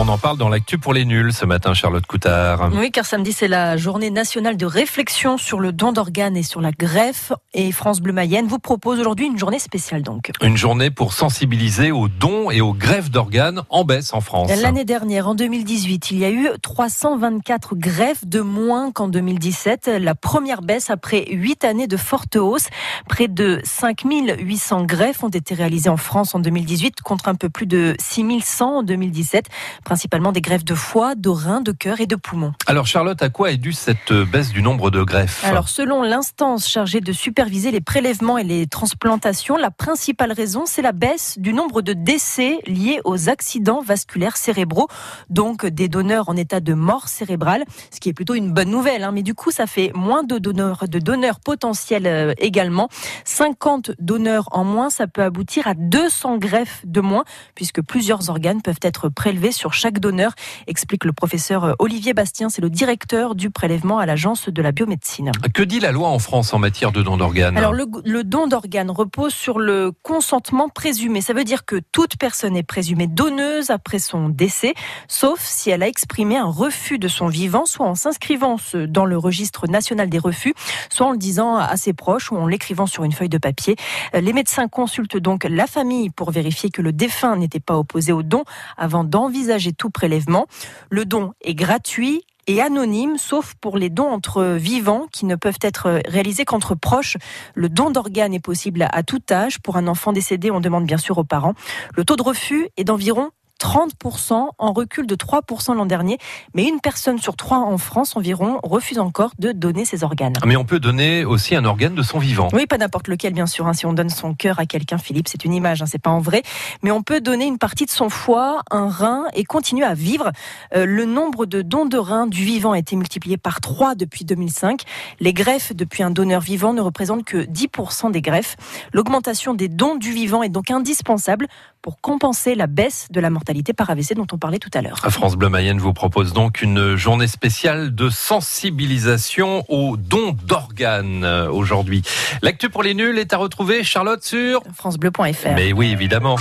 On en parle dans l'actu pour les nuls ce matin, Charlotte Coutard. Oui, car samedi, c'est la journée nationale de réflexion sur le don d'organes et sur la greffe. Et France Bleu Mayenne vous propose aujourd'hui une journée spéciale donc. Une journée pour sensibiliser aux dons et aux greffes d'organes en baisse en France. L'année dernière, en 2018, il y a eu 324 greffes de moins qu'en 2017. La première baisse après 8 années de forte hausse. Près de 5800 greffes ont été réalisées en France en 2018 contre un peu plus de 6100 en 2017 principalement des greffes de foie, de rein, de cœur et de poumons. Alors Charlotte, à quoi est due cette baisse du nombre de greffes? Alors selon l'instance chargée de superviser les prélèvements et les transplantations, la principale raison c'est la baisse du nombre de décès liés aux accidents vasculaires cérébraux, donc des donneurs en état de mort cérébrale, ce qui est plutôt une bonne nouvelle. Hein. mais du coup ça fait moins de donneurs, de donneurs potentiels euh, également. 50 donneurs en moins, ça peut aboutir à 200 greffes de moins, puisque plusieurs organes peuvent être prélevés sur chaque donneur, explique le professeur euh, Olivier Bastien, c'est le directeur du prélèvement à l'agence de la biomédecine. Que dit la loi en France en matière de don d'organes? Alors le, le don d'organes repose sur le consentement présumé. Ça veut dire que toute personne est présumée donneuse après son décès, sauf si elle a exprimé un refus de son vivant, soit en s'inscrivant dans le registre national des refus, soit en le disant à ses proches ou en l'écrivant sur une feuille de papier. Euh, les médecins consultent donc la famille pour vérifier que le défunt n'était pas opposé au don avant d'envisager tout prélèvement. Le don est gratuit et anonyme, sauf pour les dons entre vivants qui ne peuvent être réalisés qu'entre proches. Le don d'organes est possible à tout âge. Pour un enfant décédé, on demande bien sûr aux parents. Le taux de refus est d'environ 30% en recul de 3% l'an dernier. Mais une personne sur trois en France environ refuse encore de donner ses organes. Mais on peut donner aussi un organe de son vivant. Oui, pas n'importe lequel, bien sûr. Hein. Si on donne son cœur à quelqu'un, Philippe, c'est une image, hein, c'est pas en vrai. Mais on peut donner une partie de son foie, un rein et continuer à vivre. Euh, le nombre de dons de reins du vivant a été multiplié par 3 depuis 2005. Les greffes depuis un donneur vivant ne représentent que 10% des greffes. L'augmentation des dons du vivant est donc indispensable pour compenser la baisse de la mortalité par AVC dont on parlait tout à l'heure. France Bleu Mayenne vous propose donc une journée spéciale de sensibilisation aux dons d'organes euh, aujourd'hui. L'actu pour les nuls est à retrouver, Charlotte, sur francebleu.fr. Mais oui, évidemment.